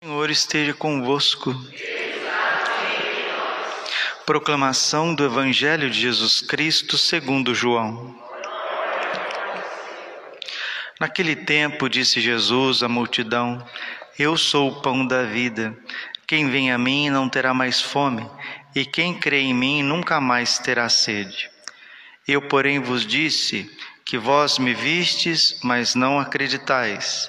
Senhor esteja convosco. Proclamação do Evangelho de Jesus Cristo segundo João. Naquele tempo disse Jesus à multidão: Eu sou o pão da vida. Quem vem a mim não terá mais fome, e quem crê em mim nunca mais terá sede. Eu, porém, vos disse que vós me vistes, mas não acreditais.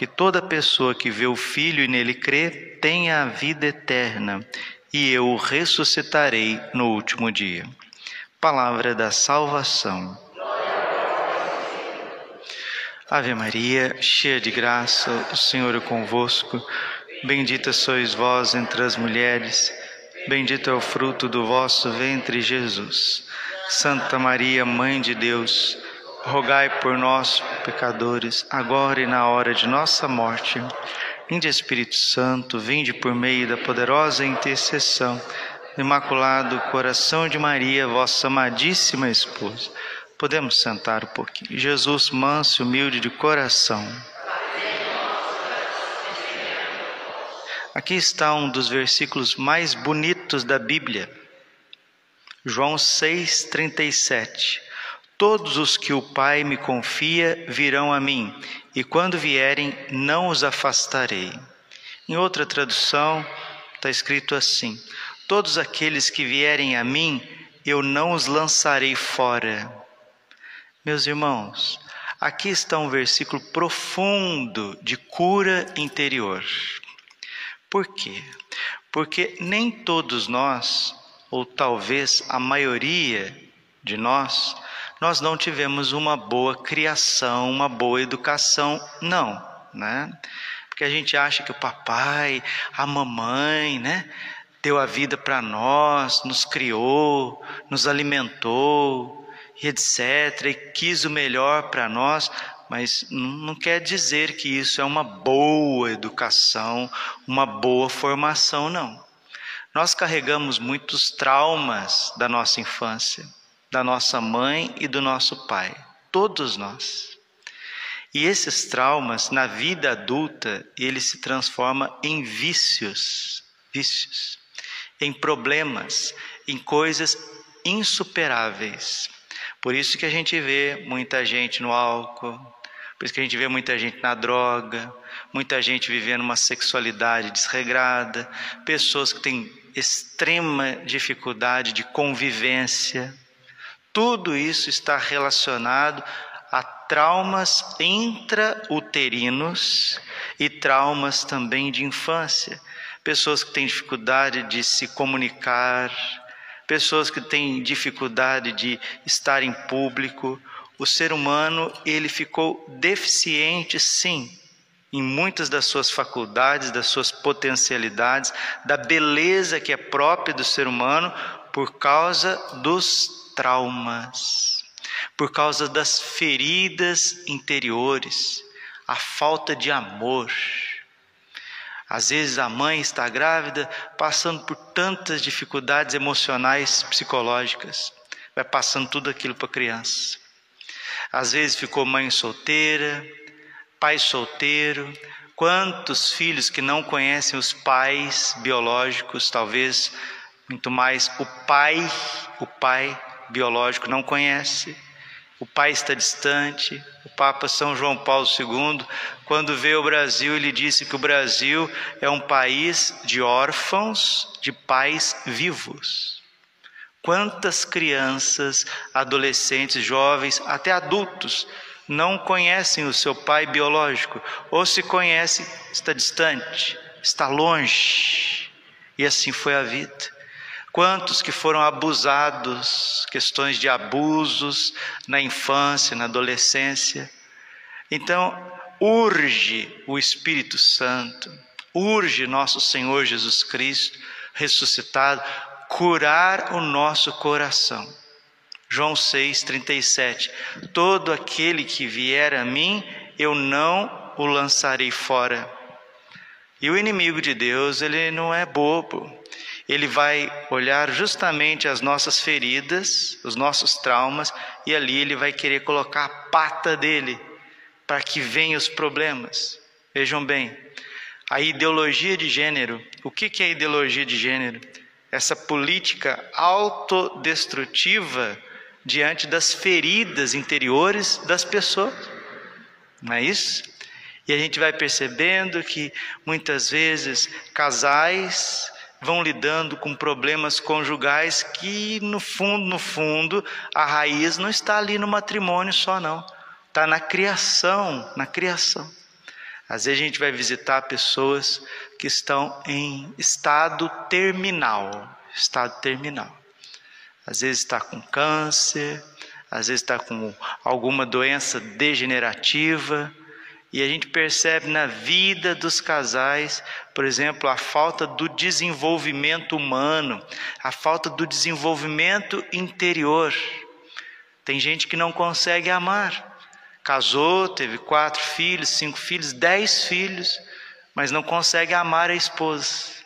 que toda pessoa que vê o Filho e nele crê tenha a vida eterna, e eu o ressuscitarei no último dia. Palavra da salvação. Ave Maria, cheia de graça, o Senhor é convosco. Bendita sois vós entre as mulheres, bendito é o fruto do vosso ventre, Jesus. Santa Maria, Mãe de Deus, rogai por nós, pecadores, agora e na hora de nossa morte. Vinde Espírito Santo, vinde por meio da poderosa intercessão do Imaculado Coração de Maria, vossa amadíssima esposa. Podemos sentar um pouquinho. Jesus, manso e humilde de coração. Aqui está um dos versículos mais bonitos da Bíblia. João 6:37. Todos os que o Pai me confia virão a mim, e quando vierem, não os afastarei. Em outra tradução, está escrito assim: Todos aqueles que vierem a mim, eu não os lançarei fora. Meus irmãos, aqui está um versículo profundo de cura interior. Por quê? Porque nem todos nós, ou talvez a maioria de nós, nós não tivemos uma boa criação, uma boa educação, não, né? Porque a gente acha que o papai, a mamãe, né, deu a vida para nós, nos criou, nos alimentou, etc, e quis o melhor para nós, mas não quer dizer que isso é uma boa educação, uma boa formação, não. Nós carregamos muitos traumas da nossa infância, da nossa mãe e do nosso pai, todos nós. E esses traumas, na vida adulta, ele se transforma em vícios, vícios, em problemas, em coisas insuperáveis. Por isso que a gente vê muita gente no álcool, por isso que a gente vê muita gente na droga, muita gente vivendo uma sexualidade desregrada, pessoas que têm extrema dificuldade de convivência. Tudo isso está relacionado a traumas intrauterinos e traumas também de infância. Pessoas que têm dificuldade de se comunicar, pessoas que têm dificuldade de estar em público, o ser humano ele ficou deficiente, sim, em muitas das suas faculdades, das suas potencialidades, da beleza que é própria do ser humano por causa dos traumas, por causa das feridas interiores, a falta de amor. Às vezes a mãe está grávida, passando por tantas dificuldades emocionais, psicológicas, vai passando tudo aquilo para a criança. Às vezes ficou mãe solteira, pai solteiro. Quantos filhos que não conhecem os pais biológicos, talvez muito mais o pai, o pai biológico não conhece. O pai está distante. O Papa São João Paulo II, quando veio ao Brasil, ele disse que o Brasil é um país de órfãos de pais vivos. Quantas crianças, adolescentes, jovens, até adultos não conhecem o seu pai biológico, ou se conhece, está distante, está longe. E assim foi a vida. Quantos que foram abusados, questões de abusos na infância, na adolescência. Então, urge o Espírito Santo, urge nosso Senhor Jesus Cristo ressuscitado curar o nosso coração. João 6:37. Todo aquele que vier a mim, eu não o lançarei fora. E o inimigo de Deus, ele não é bobo. Ele vai olhar justamente as nossas feridas, os nossos traumas, e ali ele vai querer colocar a pata dele para que venham os problemas. Vejam bem, a ideologia de gênero. O que é ideologia de gênero? Essa política autodestrutiva diante das feridas interiores das pessoas. Não é isso? E a gente vai percebendo que muitas vezes casais vão lidando com problemas conjugais que no fundo, no fundo, a raiz não está ali no matrimônio só não, está na criação, na criação. Às vezes a gente vai visitar pessoas que estão em estado terminal, estado terminal. Às vezes está com câncer, às vezes está com alguma doença degenerativa, e a gente percebe na vida dos casais, por exemplo, a falta do desenvolvimento humano, a falta do desenvolvimento interior. Tem gente que não consegue amar. Casou, teve quatro filhos, cinco filhos, dez filhos, mas não consegue amar a esposa.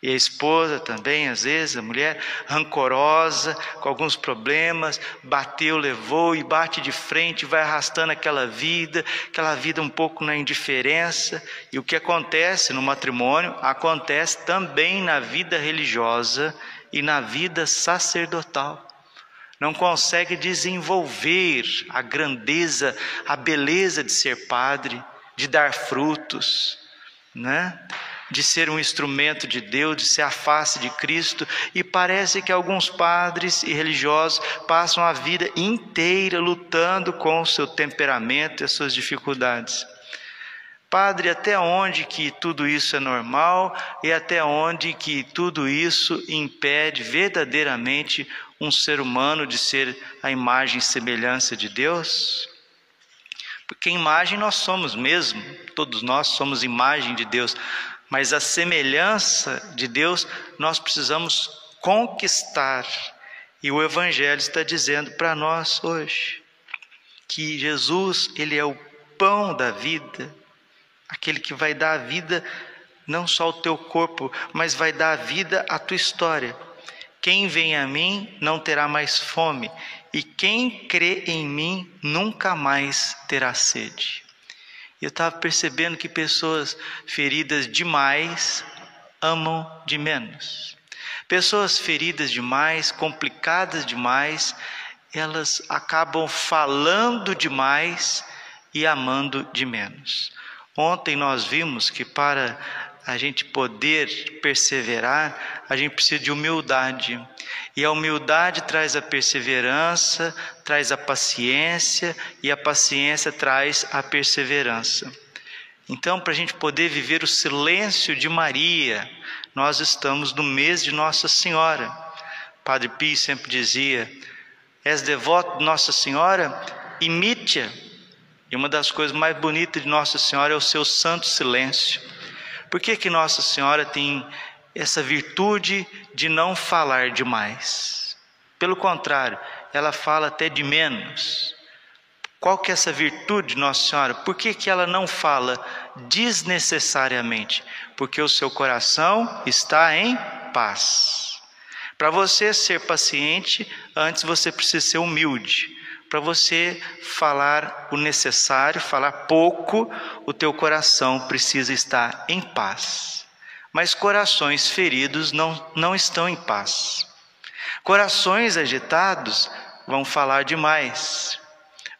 E a esposa também, às vezes, a mulher rancorosa, com alguns problemas, bateu, levou e bate de frente, vai arrastando aquela vida, aquela vida um pouco na indiferença. E o que acontece no matrimônio acontece também na vida religiosa e na vida sacerdotal. Não consegue desenvolver a grandeza, a beleza de ser padre, de dar frutos, né? De ser um instrumento de Deus, de ser a face de Cristo, e parece que alguns padres e religiosos passam a vida inteira lutando com o seu temperamento e as suas dificuldades. Padre, até onde que tudo isso é normal e até onde que tudo isso impede verdadeiramente um ser humano de ser a imagem e semelhança de Deus? Porque imagem nós somos mesmo, todos nós somos imagem de Deus, mas a semelhança de Deus nós precisamos conquistar. E o Evangelho está dizendo para nós hoje que Jesus, Ele é o pão da vida, aquele que vai dar a vida não só ao teu corpo, mas vai dar a vida à tua história. Quem vem a mim não terá mais fome, e quem crê em mim nunca mais terá sede. Eu estava percebendo que pessoas feridas demais amam de menos. Pessoas feridas demais, complicadas demais, elas acabam falando demais e amando de menos. Ontem nós vimos que para a gente poder perseverar, a gente precisa de humildade. E a humildade traz a perseverança, traz a paciência, e a paciência traz a perseverança. Então, para a gente poder viver o silêncio de Maria, nós estamos no mês de Nossa Senhora. Padre Pio sempre dizia: És devoto de Nossa Senhora? Imite-a. E uma das coisas mais bonitas de Nossa Senhora é o seu santo silêncio. Por que, que Nossa Senhora tem essa virtude de não falar demais? Pelo contrário, ela fala até de menos. Qual que é essa virtude de Nossa Senhora? Por que, que ela não fala desnecessariamente? Porque o seu coração está em paz. Para você ser paciente, antes você precisa ser humilde para você falar o necessário, falar pouco, o teu coração precisa estar em paz. Mas corações feridos não, não estão em paz. Corações agitados vão falar demais,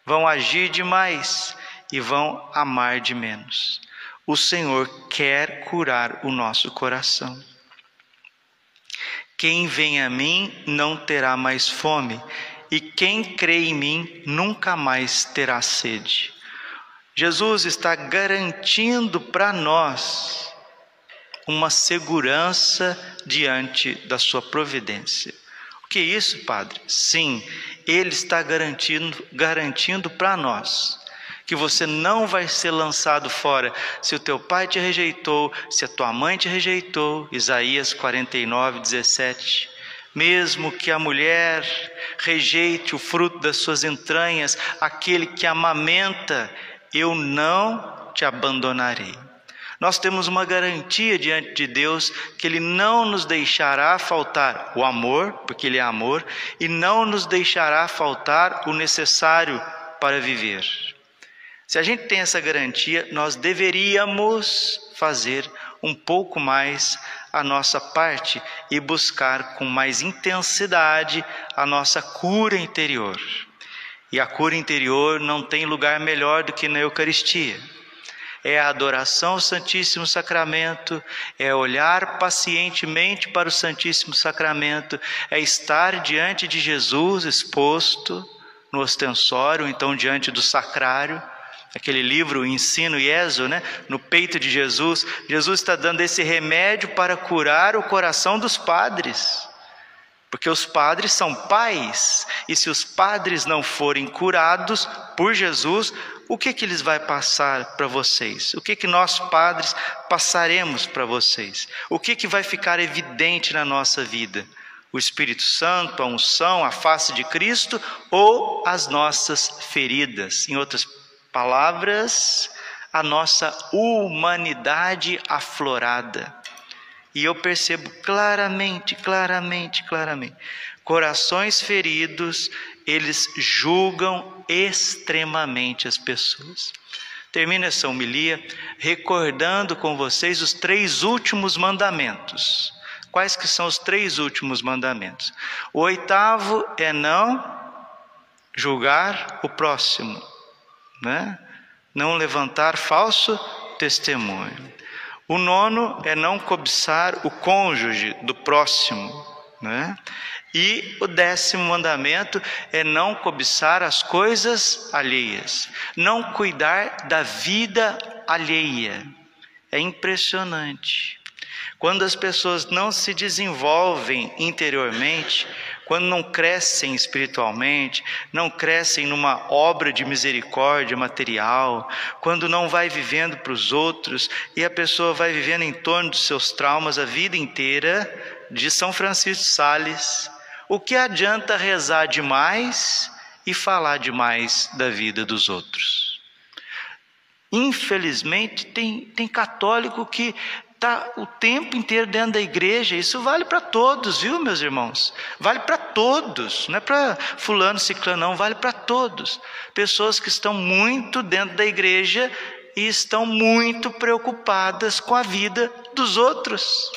vão agir demais e vão amar de menos. O Senhor quer curar o nosso coração. Quem vem a mim não terá mais fome, e quem crê em mim nunca mais terá sede. Jesus está garantindo para nós uma segurança diante da sua providência. O que é isso, Padre? Sim, Ele está garantindo, garantindo para nós que você não vai ser lançado fora. Se o teu pai te rejeitou, se a tua mãe te rejeitou, Isaías 49, 17 Mesmo que a mulher rejeite o fruto das suas entranhas, aquele que amamenta, eu não te abandonarei. Nós temos uma garantia diante de Deus que Ele não nos deixará faltar o amor, porque Ele é amor, e não nos deixará faltar o necessário para viver. Se a gente tem essa garantia, nós deveríamos fazer um pouco mais a nossa parte e buscar com mais intensidade a nossa cura interior. E a cura interior não tem lugar melhor do que na Eucaristia é a adoração ao Santíssimo Sacramento, é olhar pacientemente para o Santíssimo Sacramento, é estar diante de Jesus exposto no ostensório, então diante do sacrário. Aquele livro, Ensino Ieso, né? no peito de Jesus, Jesus está dando esse remédio para curar o coração dos padres. Porque os padres são pais, e se os padres não forem curados por Jesus, o que que eles vai passar para vocês? O que que nós padres passaremos para vocês? O que que vai ficar evidente na nossa vida? O Espírito Santo, a unção, a face de Cristo ou as nossas feridas? Em outras palavras, a nossa humanidade aflorada. E eu percebo claramente, claramente, claramente. Corações feridos, eles julgam extremamente as pessoas. Termino essa homilia recordando com vocês os três últimos mandamentos. Quais que são os três últimos mandamentos? O oitavo é não julgar o próximo, né? Não levantar falso testemunho. O nono é não cobiçar o cônjuge do próximo, né? E o décimo mandamento é não cobiçar as coisas alheias, não cuidar da vida alheia. É impressionante. Quando as pessoas não se desenvolvem interiormente, quando não crescem espiritualmente, não crescem numa obra de misericórdia material, quando não vai vivendo para os outros e a pessoa vai vivendo em torno dos seus traumas a vida inteira, de São Francisco de Sales, o que adianta rezar demais e falar demais da vida dos outros? Infelizmente, tem, tem católico que está o tempo inteiro dentro da igreja. Isso vale para todos, viu, meus irmãos? Vale para todos, não é para fulano, ciclano, não, vale para todos. Pessoas que estão muito dentro da igreja e estão muito preocupadas com a vida dos outros.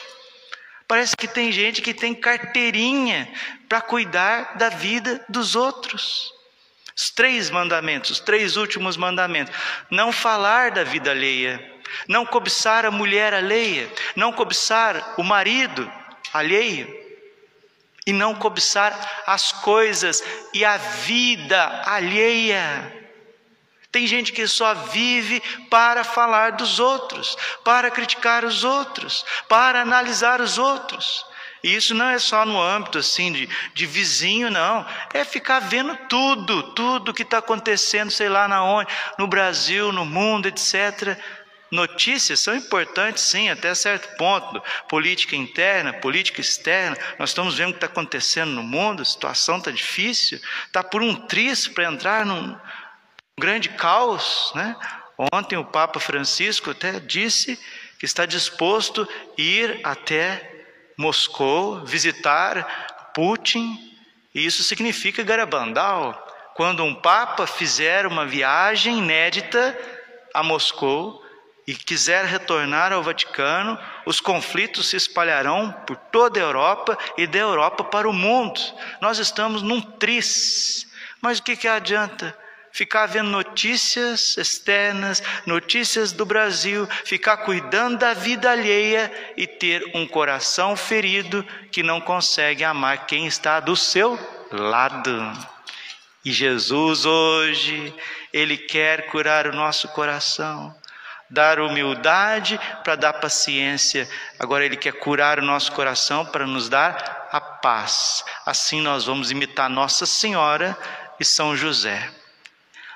Parece que tem gente que tem carteirinha para cuidar da vida dos outros. Os três mandamentos, os três últimos mandamentos: não falar da vida alheia, não cobiçar a mulher alheia, não cobiçar o marido alheio, e não cobiçar as coisas e a vida alheia. Tem gente que só vive para falar dos outros, para criticar os outros, para analisar os outros. E isso não é só no âmbito assim de, de vizinho, não. É ficar vendo tudo, tudo que está acontecendo, sei lá na onde, no Brasil, no mundo, etc. Notícias são importantes, sim, até certo ponto. Política interna, política externa. Nós estamos vendo o que está acontecendo no mundo, a situação está difícil, está por um triz para entrar num grande caos. Né? Ontem o Papa Francisco até disse que está disposto a ir até Moscou, visitar Putin, e isso significa Garabandal. Quando um Papa fizer uma viagem inédita a Moscou, e quiser retornar ao Vaticano, os conflitos se espalharão por toda a Europa e da Europa para o mundo. Nós estamos num tris. Mas o que, que adianta? Ficar vendo notícias externas, notícias do Brasil, ficar cuidando da vida alheia e ter um coração ferido que não consegue amar quem está do seu lado. E Jesus hoje, Ele quer curar o nosso coração dar humildade para dar paciência. Agora Ele quer curar o nosso coração para nos dar a paz. Assim nós vamos imitar Nossa Senhora e São José.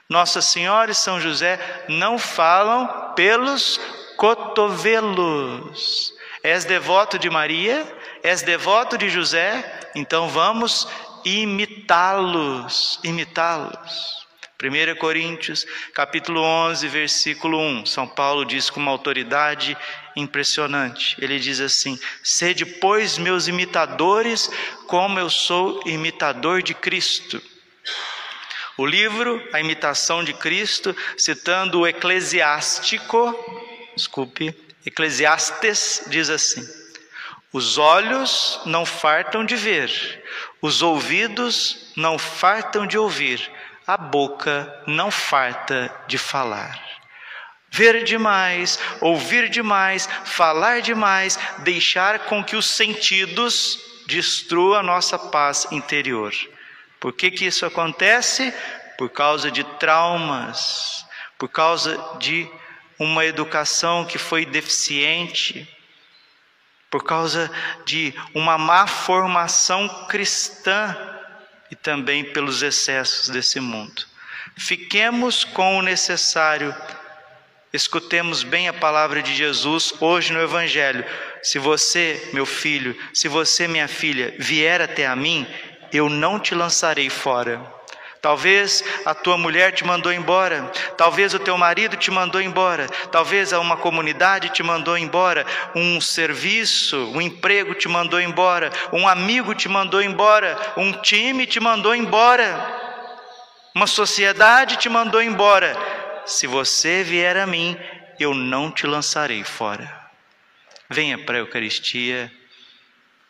Nossa Senhora e São José não falam pelos cotovelos. És devoto de Maria? És devoto de José? Então vamos imitá-los, imitá-los. 1 Coríntios, capítulo 11, versículo 1. São Paulo diz com uma autoridade impressionante. Ele diz assim: "Sede, pois, meus imitadores, como eu sou imitador de Cristo." O livro A Imitação de Cristo, citando o Eclesiástico, desculpe, Eclesiastes diz assim: Os olhos não fartam de ver, os ouvidos não fartam de ouvir, a boca não farta de falar. Ver demais, ouvir demais, falar demais, deixar com que os sentidos destruam a nossa paz interior. Por que, que isso acontece? Por causa de traumas, por causa de uma educação que foi deficiente, por causa de uma má formação cristã e também pelos excessos desse mundo. Fiquemos com o necessário, escutemos bem a palavra de Jesus hoje no Evangelho. Se você, meu filho, se você, minha filha, vier até a mim, eu não te lançarei fora. Talvez a tua mulher te mandou embora, talvez o teu marido te mandou embora, talvez uma comunidade te mandou embora, um serviço, um emprego te mandou embora, um amigo te mandou embora, um time te mandou embora, uma sociedade te mandou embora. Se você vier a mim, eu não te lançarei fora. Venha para a Eucaristia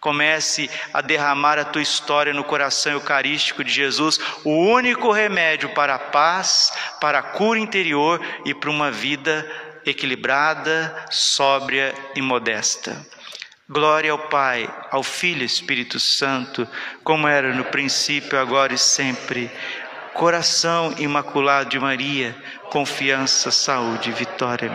Comece a derramar a tua história no coração eucarístico de Jesus, o único remédio para a paz, para a cura interior e para uma vida equilibrada, sóbria e modesta. Glória ao Pai, ao Filho e Espírito Santo, como era no princípio, agora e sempre. Coração imaculado de Maria, confiança, saúde e vitória.